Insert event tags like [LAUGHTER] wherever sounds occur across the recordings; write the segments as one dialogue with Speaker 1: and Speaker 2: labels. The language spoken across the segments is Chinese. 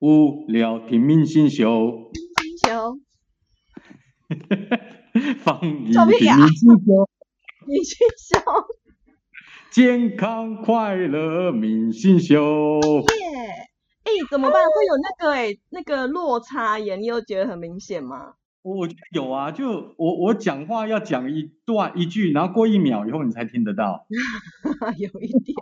Speaker 1: 无聊听明星秀，
Speaker 2: 星球，[LAUGHS]
Speaker 1: 放一
Speaker 2: 臭屁啊
Speaker 1: 听明星秀，
Speaker 2: 明星秀，
Speaker 1: 健康快乐明星秀。
Speaker 2: 耶！哎，怎么办？会有那个哎，那个落差耶，你有觉得很明显吗？
Speaker 1: 我我觉得有啊，就我我讲话要讲一段一句，然后过一秒以后你才听得到。[LAUGHS]
Speaker 2: 有一点，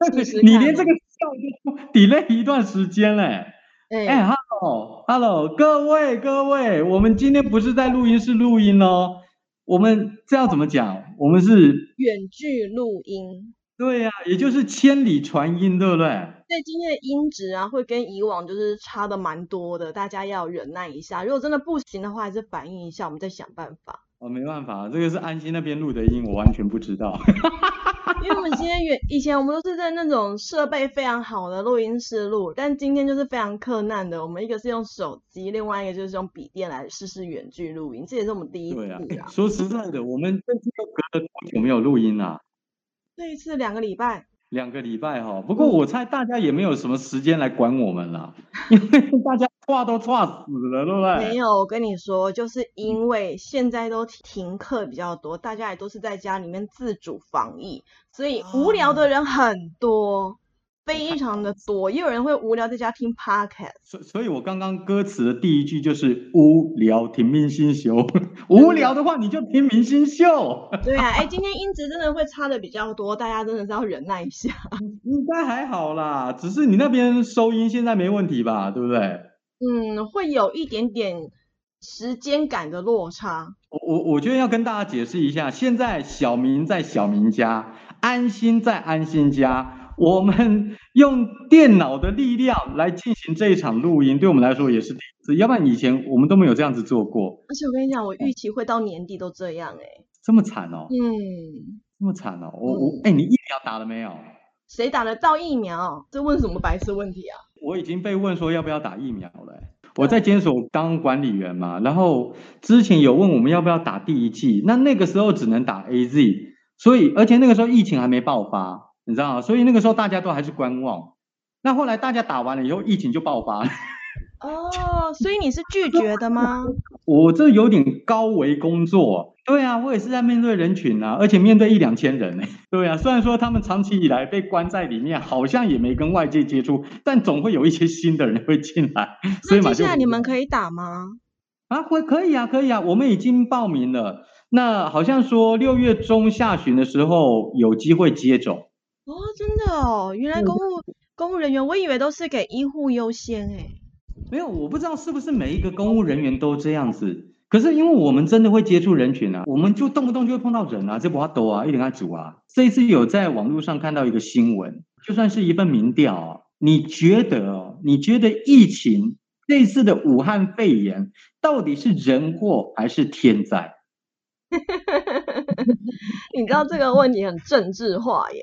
Speaker 2: [LAUGHS]
Speaker 1: 你连这个笑都 delay 一段时间嘞。哎
Speaker 2: 哎
Speaker 1: ，，hello，hello，各位各位，我们今天不是在录音室录音哦，我们这要怎么讲？我们是
Speaker 2: 远距录音，
Speaker 1: 对呀、也就是千里传音，对不对？
Speaker 2: 所以今天的音质啊，会跟以往就是差的蛮多的，大家要忍耐一下。如果真的不行的话，还是反映一下，我们再想办法。
Speaker 1: 哦，没办法，这个是安心那边录的音，我完全不知道。[LAUGHS]
Speaker 2: 因为我们今天远以前我们都是在那种设备非常好的录音室录，但今天就是非常困难的。我们一个是用手机，另外一个就是用笔电来试试远距录音，这也是我们第一次
Speaker 1: 对啊。说实在的，我们这次都隔了多久没有录音啊？
Speaker 2: 这一次两个礼拜，
Speaker 1: 两个礼拜哈，不过我猜大家也没有什么时间来管我们了，[LAUGHS] 因为大家话都话死了，对不对？
Speaker 2: 没有，我跟你说，就是因为现在都停课比较多，大家也都是在家里面自主防疫，所以无聊的人很多，非常的多，也有人会无聊在家听 [LAUGHS] podcast。
Speaker 1: 所所以，我刚刚歌词的第一句就是无聊听明星秀，[LAUGHS] 无聊的话你就听明星秀，
Speaker 2: 对啊，哎，今天音质真的会差的比较多，大家真的是要忍耐一下。
Speaker 1: 应该还好啦，只是你那边收音现在没问题吧，对不对？
Speaker 2: 嗯，会有一点点时间感的落差。
Speaker 1: 我我我觉得要跟大家解释一下，现在小明在小明家，安心在安心家，我们用电脑的力量来进行这一场录音，对我们来说也是第一次，要不然以前我们都没有这样子做过，
Speaker 2: 而且我跟你讲，我预期会到年底都这样哎、
Speaker 1: 这么惨哦，
Speaker 2: 嗯，
Speaker 1: 这么惨哦，我我哎，你疫苗打了没有？
Speaker 2: 谁打得到疫苗？这问什么白痴问题啊？
Speaker 1: 我已经被问说要不要打疫苗了欸、我在监所当管理员嘛，然后之前有问我们要不要打第一剂，那那个时候只能打 A Z，所以而且那个时候疫情还没爆发，你知道吗？所以那个时候大家都还是观望。那后来大家打完了以后，疫情就爆发了。
Speaker 2: 哦，所以你是拒绝的吗？[LAUGHS]
Speaker 1: 我这有点高危工作，对啊，我也是在面对人群啊，而且面对一两千人呢。对啊，虽然说他们长期以来被关在里面，好像也没跟外界接触，但总会有一些新的人会进来，所以
Speaker 2: 那接下来你们可以打吗？
Speaker 1: 啊，会可以啊，可以啊，我们已经报名了。那好像说六月中下旬的时候有机会接种。
Speaker 2: 哦，真的哦，原来公务公务人员，我以为都是给医护优先哎。
Speaker 1: 没有，我不知道是不是每一个公务人员都这样子。可是因为我们真的会接触人群啊，我们就动不动就会碰到人啊，这不要抖啊，一点爱煮啊。这一次有在网络上看到一个新闻，就算是一份民调啊，你觉得哦，你觉得疫情这一次的武汉肺炎到底是人祸还是天灾？[LAUGHS]
Speaker 2: 你知道这个问题很政治化耶，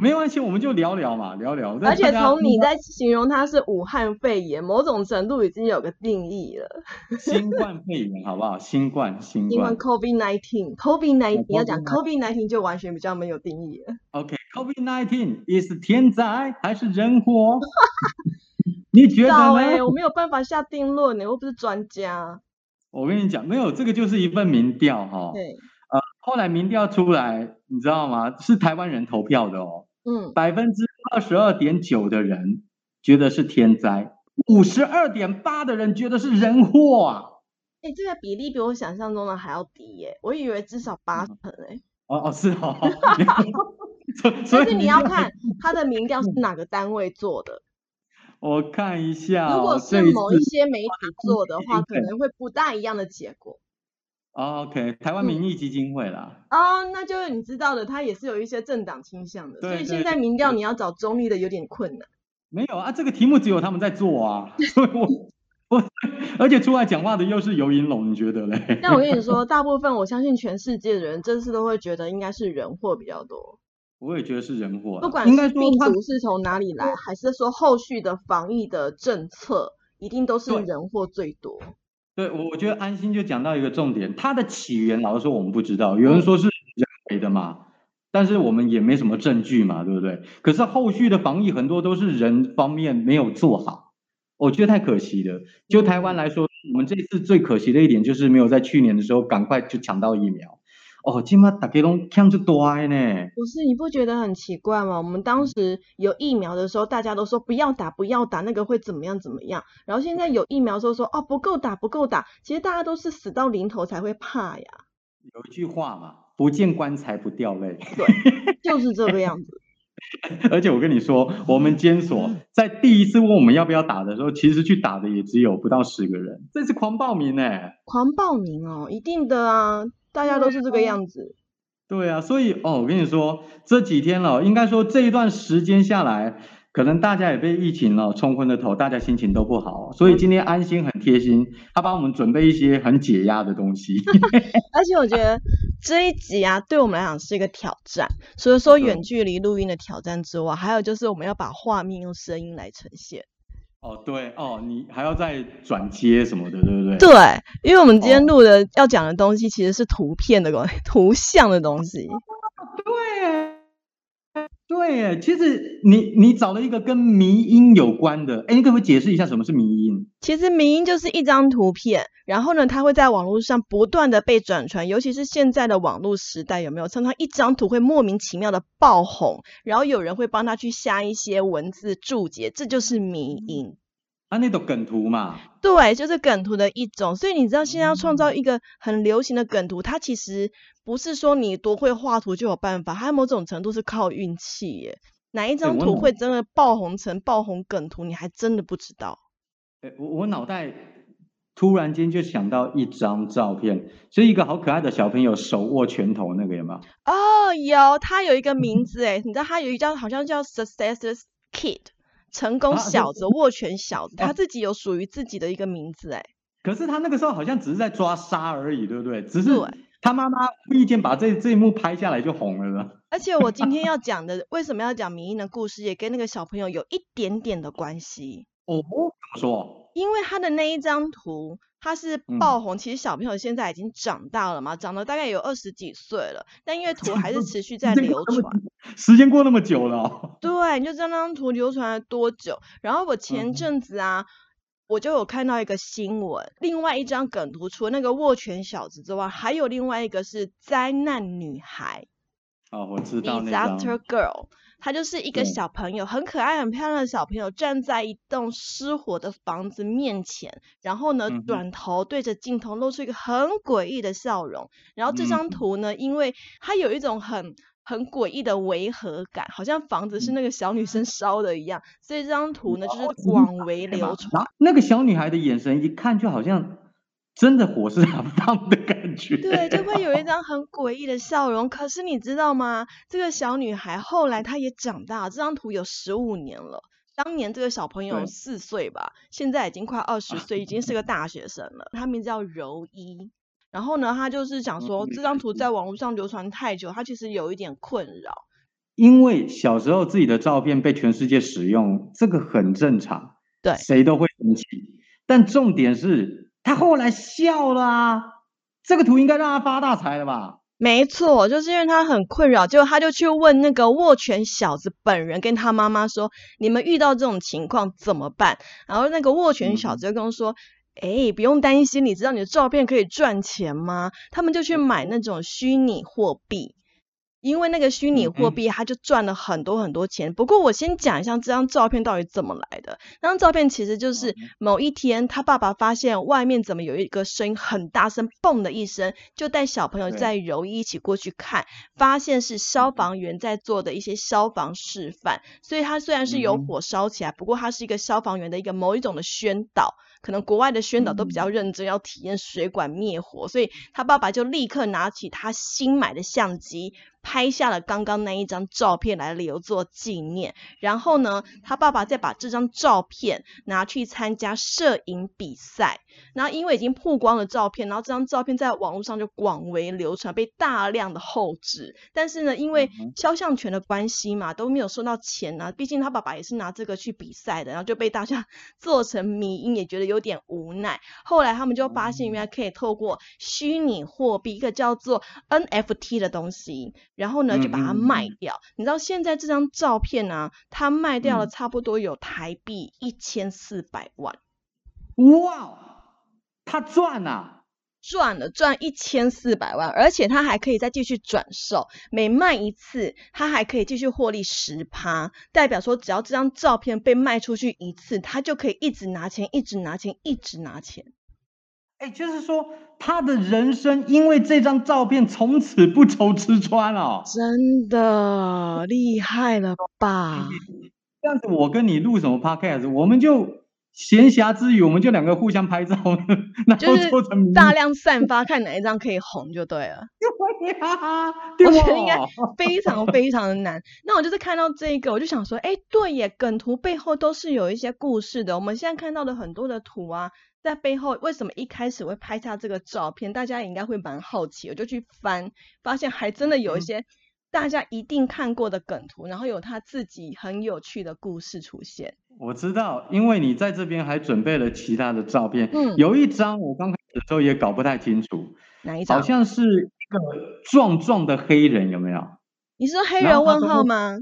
Speaker 1: 没关系，我们就聊聊嘛，聊聊。
Speaker 2: 而且从你在形容它是武汉肺炎，某种程度已经有个定义了。[LAUGHS]
Speaker 1: 新冠肺炎好不好？新冠，新冠。
Speaker 2: COVID nineteen，COVID nineteen 你要讲
Speaker 1: COVID-19
Speaker 2: COVID nineteen 就完全比较没有定义了。
Speaker 1: OK，COVID nineteen is 天灾还是人祸？[LAUGHS] 你觉得呢？
Speaker 2: 我没有办法下定论呢，我又不是专家。
Speaker 1: 我跟你讲，没有这个就是一份民调哈、
Speaker 2: 对，
Speaker 1: 呃，后来民调出来，你知道吗？是台湾人投票的哦，
Speaker 2: 嗯，
Speaker 1: 百分之二十二点九的人觉得是天灾，五十二点八的人觉得是人祸啊。
Speaker 2: 哎、这个比例比我想象中的还要低耶，我以为至少八成哎。
Speaker 1: 哦哦，是哦。所 [LAUGHS] [LAUGHS] 所以
Speaker 2: 你要看它的民调是哪个单位做的，[LAUGHS]
Speaker 1: 我看一下、哦，
Speaker 2: 如果是某一些媒体做的话，可能会不大一样的结果。
Speaker 1: 哦 OK，台湾民意基金会啦。
Speaker 2: 哦，那就是你知道的，它也是有一些政党倾向的，所以现在民调你要找中立的有点困难。
Speaker 1: 没有啊，这个题目只有他们在做啊，[LAUGHS] 所以我我而且出来讲话的又是尤银龙，你觉得嘞？
Speaker 2: 那我跟你说，大部分我相信全世界的人这次都会觉得应该是人祸比较多，
Speaker 1: 我也觉得是人祸，
Speaker 2: 不管
Speaker 1: 应
Speaker 2: 是病
Speaker 1: 该说他
Speaker 2: 毒是从哪里来，还是说后续的防疫的政策，一定都是人祸最多。
Speaker 1: 对我我觉得安心就讲到一个重点，它的起源老实说我们不知道，有人说是人为的嘛，但是我们也没什么证据嘛，对不对？可是后续的防疫很多都是人方面没有做好，我觉得太可惜了。就台湾来说，我们这次最可惜的一点就是没有在去年的时候赶快就抢到疫苗。哦，今嘛大家拢抢就多呢。
Speaker 2: 不是，你不觉得很奇怪吗？我们当时有疫苗的时候，大家都说不要打，不要打，那个会怎么样怎么样。然后现在有疫苗时候说哦不够打，不够打。其实大家都是死到临头才会怕呀。
Speaker 1: 有一句话嘛，不见棺材不掉泪。
Speaker 2: 对，就是这个样子。[LAUGHS]
Speaker 1: 而且我跟你说，我们监所在第一次问我们要不要打的时候，其实去打的也只有不到十个人。这是狂报名哎！
Speaker 2: 狂报名哦，一定的啊。大家都是这个样子，
Speaker 1: 对啊，所以哦，我跟你说，这几天了，应该说这一段时间下来，可能大家也被疫情了冲昏了头，大家心情都不好，所以今天安心很贴心，他帮我们准备一些很解压的东西。[LAUGHS]
Speaker 2: 而且我觉得这一集啊，对我们来讲是一个挑战，除了说远距离录音的挑战之外，还有就是我们要把画面用声音来呈现。
Speaker 1: 哦，对哦，你还要再转接什么的，对不对？
Speaker 2: 对，因为我们今天录的要讲的东西其实是图片的东图像的东西。
Speaker 1: 对。对，其实你你找了一个跟迷音有关的，哎，你可不可以解释一下什么是迷音？
Speaker 2: 其实迷音就是一张图片，然后呢，它会在网络上不断的被转传，尤其是现在的网络时代，有没有？常常一张图会莫名其妙的爆红，然后有人会帮他去下一些文字注解，这就是迷音。
Speaker 1: 啊，那种梗图嘛。
Speaker 2: 对，就是梗图的一种。所以你知道，现在要创造一个很流行的梗图，它其实不是说你多会画图就有办法，它某种程度是靠运气耶。哪一张图会真的爆红成爆红梗图，你还真的不知道。
Speaker 1: 哎，我我脑袋突然间就想到一张照片，是一个好可爱的小朋友手握拳头那个有没有？
Speaker 2: 哦，有，他有一个名字哎，你知道他有一张好像叫 Success Kid。成功小子，握拳小子，他自己有属于自己的一个名字哎。
Speaker 1: 可是他那个时候好像只是在抓沙而已，对不对？只是他妈妈无意间把这这一幕拍下来就红了呢。[LAUGHS]
Speaker 2: 而且我今天要讲的，为什么要讲明英的故事，也跟那个小朋友有一点点的关系。[LAUGHS]
Speaker 1: 哦，怎么说？
Speaker 2: 因为他的那一张图。他是爆红，其实小朋友现在已经长大了嘛，长了大概有二十几岁了，但因为图还是持续在流传，[LAUGHS]
Speaker 1: 时间过那么久了，
Speaker 2: 对，你就知道那张图流传了多久。然后我前阵子啊，我就有看到一个新闻，另外一张梗图，除了那个握拳小子之外，还有另外一个是灾难女孩。
Speaker 1: 哦，我知道那张。
Speaker 2: Disaster Girl。她就是一个小朋友，很可爱、很漂亮的小朋友，站在一栋失火的房子面前，然后呢，转头对着镜头露出一个很诡异的笑容。然后这张图呢，因为它有一种很很诡异的违和感，好像房子是那个小女生烧的一样，所以这张图呢就是广为流传。
Speaker 1: 那个小女孩的眼神一看就好像。真的火是很烫的感觉，
Speaker 2: 对，就会有一张很诡异的笑容。可是你知道吗？这个小女孩后来她也长大，这张图有十五年了。当年这个小朋友四岁吧，现在已经快二十岁，已经是个大学生了。她名字叫柔一。然后呢，她就是想说，这张图在网络上流传太久，她其实有一点困扰。
Speaker 1: 因为小时候自己的照片被全世界使用，这个很正常，
Speaker 2: 对，
Speaker 1: 谁都会生气。但重点是。他后来笑了啊，这个图应该让他发大财了吧？
Speaker 2: 没错，就是因为他很困扰，结果他就去问那个握拳小子本人，跟他妈妈说：“你们遇到这种情况怎么办？”然后那个握拳小子就跟我说：“哎，不用担心，你知道你的照片可以赚钱吗？”他们就去买那种虚拟货币。因为那个虚拟货币，他就赚了很多很多钱。不过我先讲一下这张照片到底怎么来的。那张照片其实就是某一天，他爸爸发现外面怎么有一个声音很大声，嘣的一声，就带小朋友在柔一一起过去看，发现是消防员在做的一些消防示范。所以他虽然是有火烧起来，不过他是一个消防员的一个某一种的宣导。可能国外的宣导都比较认真，要体验水管灭火，所以他爸爸就立刻拿起他新买的相机。拍下了刚刚那一张照片来留作纪念，然后呢，他爸爸再把这张照片拿去参加摄影比赛，然后因为已经曝光了照片，然后这张照片在网络上就广为流传，被大量的后置。但是呢，因为肖像权的关系嘛，都没有收到钱啊，毕竟他爸爸也是拿这个去比赛的，然后就被大家做成迷因，也觉得有点无奈。后来他们就发现，原来可以透过虚拟货币，一个叫做 NFT 的东西。然后呢就把它
Speaker 1: 嗯嗯
Speaker 2: 卖掉。你知道现在这张照片呢、它卖掉了
Speaker 1: 嗯
Speaker 2: 差不多有台币一千四百万。
Speaker 1: 哇，他赚啊！
Speaker 2: 赚了赚一千四百万，而且他还可以再继续转售，每卖一次，他还可以继续获利十趴，代表说只要这张照片被卖出去一次，他就可以一直拿钱，一直拿钱，一直拿钱。
Speaker 1: 哎，就是说他的人生因为这张照片从此不愁吃穿哦。
Speaker 2: 真的厉害了吧？
Speaker 1: 这样子，我跟你录什么 podcast，我们就闲暇之余，我们就两个互相拍照，然后
Speaker 2: 就是
Speaker 1: 做成
Speaker 2: 大量散发，看哪一张可以红就对了。
Speaker 1: 对呀，对
Speaker 2: 我觉得应该
Speaker 1: 哦
Speaker 2: 非常非常的难。那我就是看到这个，我就想说，哎，对耶，梗图背后都是有一些故事的。我们现在看到的很多的图啊，在背后为什么一开始会拍下这个照片？大家也应该会蛮好奇，我就去翻，发现还真的有一
Speaker 1: 嗯
Speaker 2: 些大家一定看过的梗图，然后有他自己很有趣的故事出现。
Speaker 1: 我知道，因为你在这边还准备了其他的照片，
Speaker 2: 嗯
Speaker 1: 有一张我刚开始的时候也搞不太清楚，
Speaker 2: 哪一张
Speaker 1: 好？像是一个壮壮的黑人，有没有？
Speaker 2: 你是说黑人问号吗？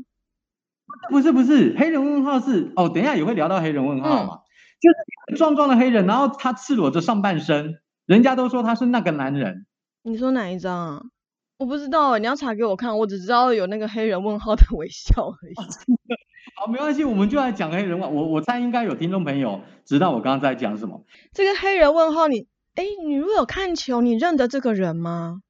Speaker 1: 不是不是，黑人问号是哦，等一下也会聊到黑人问号嘛，就是壮壮的黑人，然后他赤裸着上半身，人家都说他是那个男人。
Speaker 2: 你说哪一张啊？我不知道欸，你要查给我看，我只知道有那个黑人问号的微笑而已。[LAUGHS]
Speaker 1: 好，没关系，我们就来讲黑人问。我我猜应该有听众朋友知道我刚刚在讲什么。
Speaker 2: 这个黑人问号你，哎，你如果有看球，你认得这个人吗？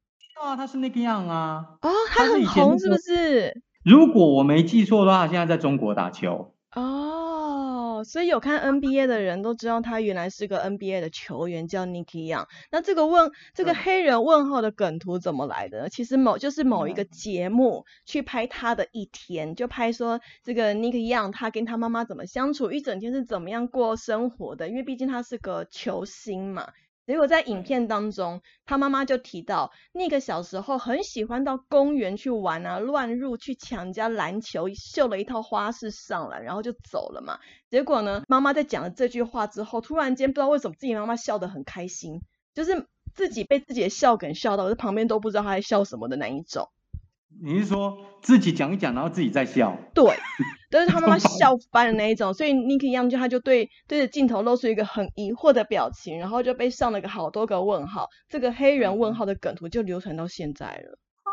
Speaker 1: 啊，他是那个样啊。
Speaker 2: 哦，
Speaker 1: 他
Speaker 2: 很红是不是？
Speaker 1: 如果我没记错的话，现在在中国打球。
Speaker 2: 哦，所以有看 NBA 的人都知道他原来是个 NBA 的球员，叫 Nicky Young。那这个问这个黑人问号的梗图怎么来的呢？其实某就是某一个
Speaker 1: 嗯
Speaker 2: 节目去拍他的一天，就拍说这个 Nicky Young 他跟他妈妈怎么相处，一整天是怎么样过生活的，因为毕竟他是个球星嘛。结果在影片当中，他妈妈就提到，那个小时候很喜欢到公园去玩啊，乱入去抢人家篮球，秀了一套花式上来，然后就走了嘛。结果呢，妈妈在讲了这句话之后，突然间不知道为什么自己妈妈笑得很开心，就是自己被自己的笑梗笑到，在旁边都不知道她在笑什么的那一种。
Speaker 1: 你是说自己讲一讲，然后自己在笑？
Speaker 2: 对，[LAUGHS] 都是他妈妈笑翻的那一种，所以 Nicky Young 就他就对对着镜头露出一个很疑惑的表情，然后就被上了个好多个问号，这个黑人问号的梗图就流传到现在了。
Speaker 1: 啊，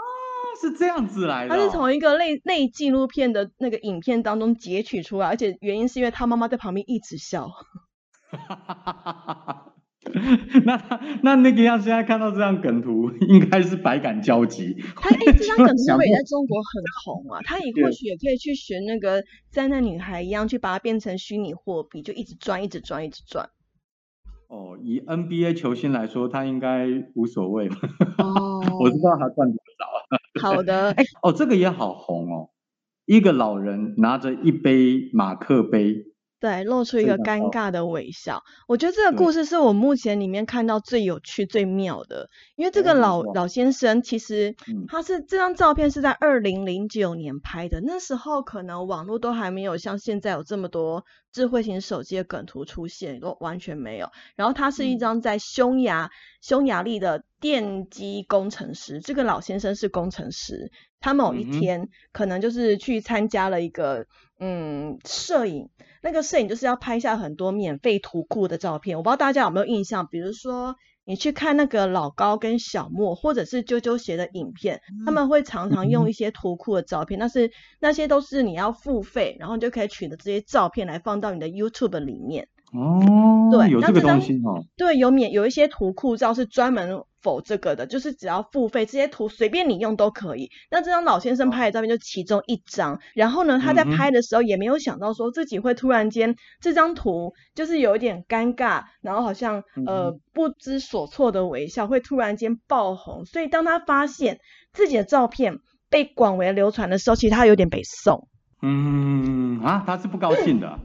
Speaker 1: 是这样子来的、哦。
Speaker 2: 他是从一个类类纪录片的那个影片当中截取出来，而且原因是因为他妈妈在旁边一直笑。[LAUGHS] [LAUGHS]
Speaker 1: 那他那那个样，现在看到这张梗图，[LAUGHS] 应该是百感交集。
Speaker 2: 他哎、这张梗图 [LAUGHS] 也在中国很红啊？他也或许也可以去学那个灾难女孩一样，去把它变成虚拟货币，就一直赚，一直赚，一直赚。
Speaker 1: 哦，以 NBA 球星来说，他应该无所谓吧？
Speaker 2: 哦
Speaker 1: 我知道他赚多少。
Speaker 2: 好的，
Speaker 1: 哎，哦，这个也好红哦，一个老人拿着一杯马克杯，
Speaker 2: 对，露出一个尴尬的微笑。我觉得这个故事是我目前里面看到最有趣、最妙的，因为这个老老先生其实
Speaker 1: 嗯。
Speaker 2: 他是这张照片是在二零零九年拍的，那时候可能网络都还没有像现在有这么多智慧型手机的梗图出现，都完全没有。然后他是一
Speaker 1: 嗯。
Speaker 2: 张在匈牙匈牙利的电机工程师，这个老先生是工程师，他某一天可能就是去参加了一个嗯摄影，那个摄影就是要拍下很多免费图库的照片，我不知道大家有没有印象，比如说。你去看那个老高跟小莫，或者是啾啾鞋的影片，他们会常常用一些图库的照片，但是那些都是你要付费，然后你就可以取得这些照片来放到你的 YouTube 里面。
Speaker 1: 哦，
Speaker 2: 对
Speaker 1: 有这个东西哦。
Speaker 2: 对，有免有一些图库照是专门否这个的，就是只要付费，这些图随便你用都可以。那这张老先生拍的照片就其中一张，然后呢，他在拍的时候也没有想到说自己会突然间这张图就是有一点尴尬，然后好像
Speaker 1: 嗯
Speaker 2: 呃不知所措的微笑，会突然间爆红。所以当他发现自己的照片被广为流传的时候，其实他有点被送。
Speaker 1: 嗯啊，他是不高兴的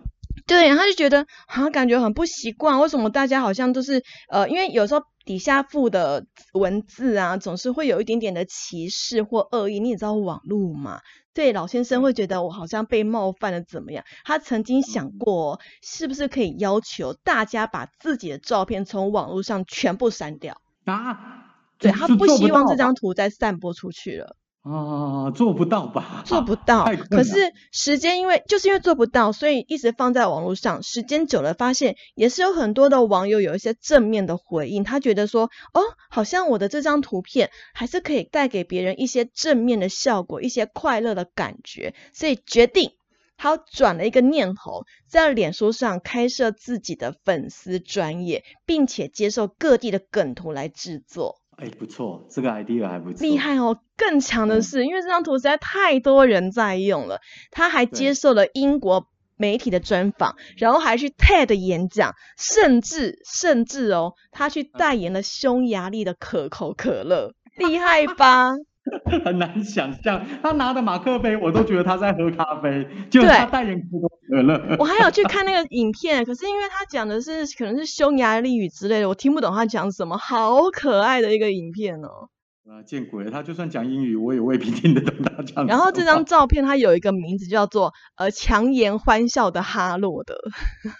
Speaker 1: 啊。
Speaker 2: 对，他就觉得好像感觉很不习惯，为什么大家好像都是呃，因为有时候底下附的文字啊，总是会有一点点的歧视或恶意，你也知道网络嘛。对，老先生会觉得我好像被冒犯了，怎么样？他曾经想
Speaker 1: 嗯
Speaker 2: 过，是不是可以要求大家把自己的照片从网络上全部删掉？
Speaker 1: 啊，
Speaker 2: 对他不希望这张图再散播出去了。
Speaker 1: 啊，做不到吧？
Speaker 2: 做不到。可是时间因为就是因为做不到，所以一直放在网络上。时间久了，发现也是有很多的网友有一些正面的回应，他觉得说，哦，好像我的这张图片还是可以带给别人一些正面的效果，一些快乐的感觉，所以决定。他转了一个念头，在脸书上开设自己的粉丝专业，并且接受各地的梗图来制作。
Speaker 1: 哎，不错，这个 idea 还不错，
Speaker 2: 厉害哦！更强的
Speaker 1: 嗯
Speaker 2: 是，因为这张图实在太多人在用了，他还接受了英国媒体的专访，然后还去 TED 演讲，甚至甚至哦，他去代言了匈牙利的可口可乐，厉害吧？[LAUGHS]
Speaker 1: 很难想象，他拿的马克杯，我都觉得他在喝咖啡，就他代言可口。[LAUGHS]
Speaker 2: 我还有去看那个影片，可是因为他讲的是可能是匈牙利语之类的，我听不懂他讲什么，好可爱的一个影片哦。
Speaker 1: 啊，见鬼了！他就算讲英语，我也未必听得懂他讲。
Speaker 2: 然后这张照片它有一个名字叫做呃强颜欢笑的哈洛德，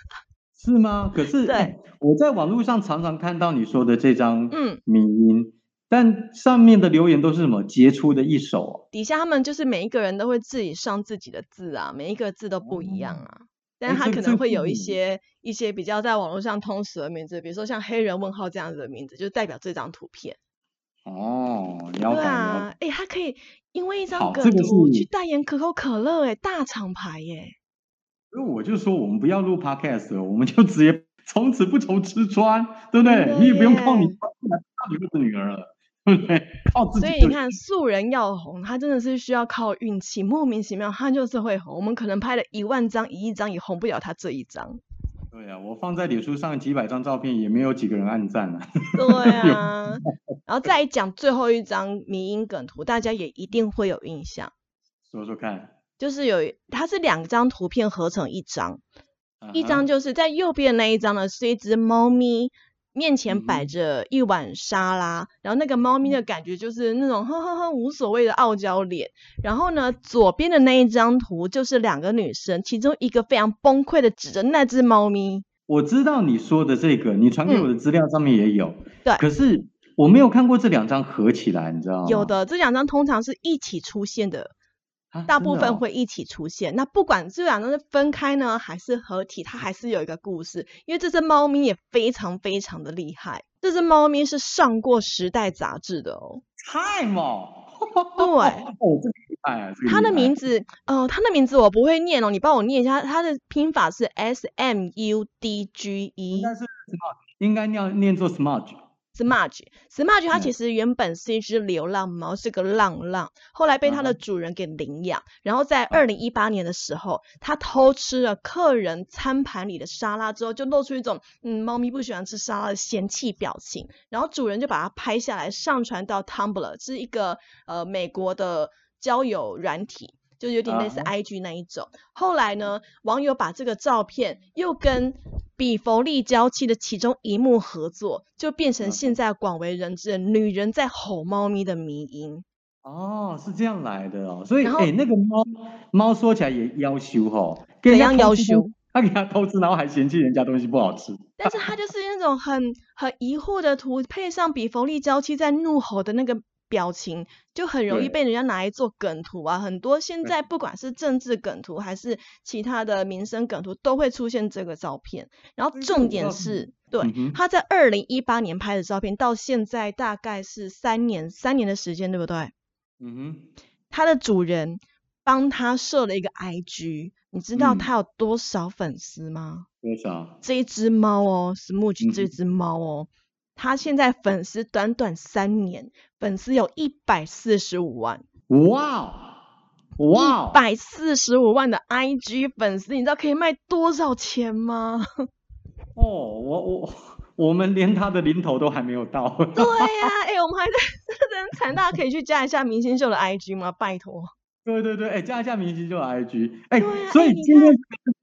Speaker 2: [LAUGHS]
Speaker 1: 是吗？可是，我在网络上常常看到你说的这张
Speaker 2: 嗯
Speaker 1: 名音，但上面的留言都是什么杰出的一手哦。
Speaker 2: 底下他们就是每一个人都会自己上自己的字啊，每一个字都不一样啊。但是他可能会有一
Speaker 1: 嗯
Speaker 2: 些一些比较在网络上通识的名字，比如说像黑人问号这样子的名字，就代表这张图片。
Speaker 1: 哦，了
Speaker 2: 对
Speaker 1: 解对
Speaker 2: 啊，哎，他可以因为一张梗图去代言可口可乐，哎，大厂牌耶。
Speaker 1: 所以我就说，我们不要录 podcast，了我们就直接从此不愁吃穿，对不对你也不用靠你你儿子女儿了？靠 [LAUGHS] 自己
Speaker 2: 所以你看，素人要红，他真的是需要靠运气，莫名其妙他就是会红。我们可能拍了一万张、一亿张，也红不了他这一张。
Speaker 1: 对啊，我放在脸书上几百张照片，也没有几个人按赞啊。[LAUGHS]
Speaker 2: 对啊，然后再讲最后一张迷因梗图，大家也一定会有印象，
Speaker 1: 说说看，
Speaker 2: 就是有它是两张图片合成一张，一张就是在右边那一张呢是一只猫咪。面前摆
Speaker 1: 嗯
Speaker 2: 着一碗沙拉，然后那个猫咪的感觉就是那种呵呵呵无所谓的傲娇脸。然后呢，左边的那一张图就是两个女生，其中一个非常崩溃的指着那只猫咪，
Speaker 1: 我知道你说的这个，你传给我的资料上面也有。
Speaker 2: 嗯对
Speaker 1: 可是我没有看过这两张合起来，你知道吗？
Speaker 2: 有的这两张通常是一起出现的，
Speaker 1: 啊，
Speaker 2: 大部分会一起出现。那不管这两张是分开呢，还是合体，它还是有一个故事。因为这只猫咪也非常非常的厉害，这只猫咪是上过《时代》杂志的哦。
Speaker 1: time 哦。
Speaker 2: 对 [LAUGHS]
Speaker 1: 哦，这个厉害啊！
Speaker 2: 它的名字，呃，它的名字我不会念哦，你帮我念一下。它的拼法是 S M U D G
Speaker 1: 应
Speaker 2: E
Speaker 1: 该是 smart，应该念念作 smudge。
Speaker 2: Smudge。Smudge 它
Speaker 1: 嗯
Speaker 2: 其实原本是一只流浪猫，是个浪浪，后来被它的
Speaker 1: 嗯
Speaker 2: 主人给领养。然后在二零一八年的时候，它偷吃了客人餐盘里的沙拉之后，就露出一种嗯猫咪不喜欢吃沙拉的嫌弃表情。然后主人就把它拍下来，上传到 Tumblr，是一个呃美国的交友软体。就有点类似
Speaker 1: 啊
Speaker 2: IG 那一种。后来呢，网友把这个照片又跟比佛利娇妻的其中一幕合作，就变成
Speaker 1: 嗯
Speaker 2: 现在广为人知的女人在吼猫咪的迷音。
Speaker 1: 哦，是这样来的哦。所以，哎，那个猫猫说起来也要求哦，
Speaker 2: 怎
Speaker 1: 跟人家
Speaker 2: 样要
Speaker 1: 偷吃？他给他偷吃，然后还嫌弃人家东西不好吃。
Speaker 2: 但是他就是那种很很疑惑的图，配上比佛利娇妻在怒吼的那个表情，就很容易被人家拿来做梗图啊。很多现在不管是政治梗图还是其他的民生梗图，都会出现这个照片。然后重点
Speaker 1: 是
Speaker 2: 是，对他在二零一八年拍的照片，到现在大概是三年三年的时间，对不对？
Speaker 1: 嗯哼，
Speaker 2: 他的主人帮他设了一个 IG，你知道
Speaker 1: 嗯
Speaker 2: 他有多少粉丝吗？
Speaker 1: 多少？
Speaker 2: 这一只猫哦
Speaker 1: 哼
Speaker 2: 这只猫哦，它现在粉丝短短三年，粉丝有一百四十五万，
Speaker 1: 哇哦，哇哦，
Speaker 2: 百四十五万的 IG 粉丝，你知道可以卖多少钱吗？[LAUGHS]
Speaker 1: 哦，我我我们连他的零头都还没有到。[LAUGHS]
Speaker 2: 对呀、哎、我们还在真的很惨，大家可以去加一下明星秀的 IG 吗？拜托。
Speaker 1: 对对对，哎，加一下明星秀的 IG，哎所以今天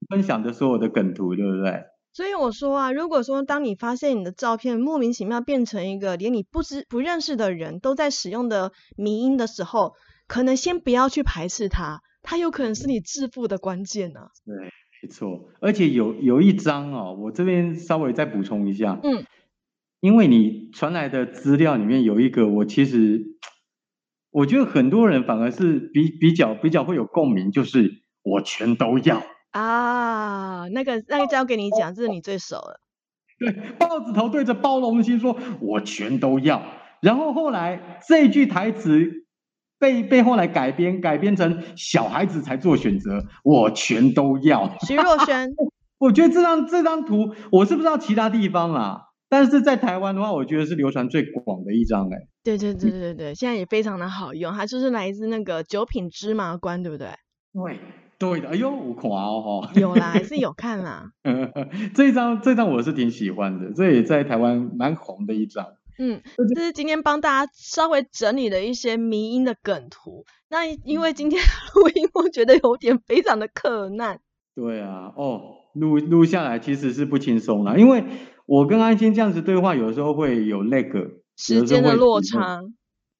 Speaker 1: 分享的所有的梗图，对不对？
Speaker 2: 所以我说啊，如果说当你发现你的照片莫名其妙变成一个连你不知不认识的人都在使用的迷音的时候，可能先不要去排斥它，它有可能是你致富的关键呢、
Speaker 1: 对，没错，而且有有一张哦，我这边稍微再补充一下，
Speaker 2: 嗯，
Speaker 1: 因为你传来的资料里面有一个，我其实我觉得很多人反而是比比较比较会有共鸣，就是我全都要
Speaker 2: 啊。那个那个交给你讲，这是你最熟了。[LAUGHS]
Speaker 1: 对，豹子头对着包龙星说：“我全都要。”然后后来这句台词被被后来改编改编成小孩子才做选择，我全都要。
Speaker 2: 徐若瑄，[LAUGHS]
Speaker 1: 我觉得这张这张图，我是不知道其他地方啦，但是在台湾的话，我觉得是流传最广的一张哎。
Speaker 2: 对对对对对，现在也非常的好用，它就是来自那个九品芝麻官，对不对？
Speaker 1: 对对的，哎呦，我看哦，
Speaker 2: 有啦，还是有看啦。[LAUGHS]
Speaker 1: 这张这张我是挺喜欢的，这也在台湾蛮红的一张。
Speaker 2: 嗯，这是今天帮大家稍微整理了一些迷音的梗图。那因为今天录音，我觉得有点非常的困难。
Speaker 1: 对啊，哦，录录下来其实是不轻松啦，因为我跟安心这样子对话，有时候会有那个
Speaker 2: 时间的落差。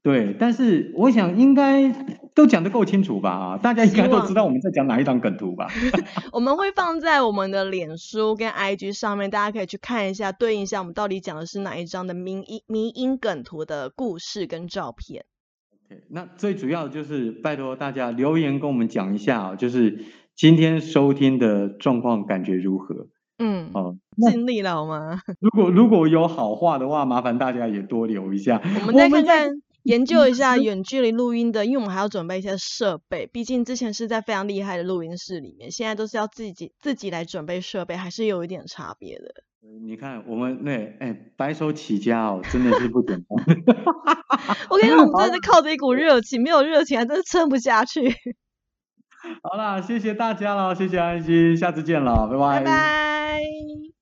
Speaker 1: 对，但是我想应该都讲得够清楚吧？啊，大家应该都知道我们在讲哪一张梗图吧？[LAUGHS]
Speaker 2: 我们会放在我们的脸书跟 IG 上面，大家可以去看一下，对应一下我们到底讲的是哪一张的迷音迷音梗图的故事跟照片。
Speaker 1: OK，那最主要就是拜托大家留言跟我们讲一下啊，就是今天收听的状况感觉如何？
Speaker 2: 嗯，哦，尽力了好吗？
Speaker 1: 如果如果有好话的话，麻烦大家也多留一下。
Speaker 2: 我们再看看。研究一下远距离录音的，因为我们还要准备一些设备，毕竟之前是在非常厉害的录音室里面，现在都是要自己自己来准备设备，还是有一点差别的。
Speaker 1: 你看我们那哎白手起家哦，真的是不简单。[LAUGHS]
Speaker 2: 我跟你说，我们真的是 [LAUGHS] 靠着一股热情，没有热情还真是撑不下去。[LAUGHS]
Speaker 1: 好啦，谢谢大家了，谢谢安心，下次见了，拜拜。
Speaker 2: 拜拜。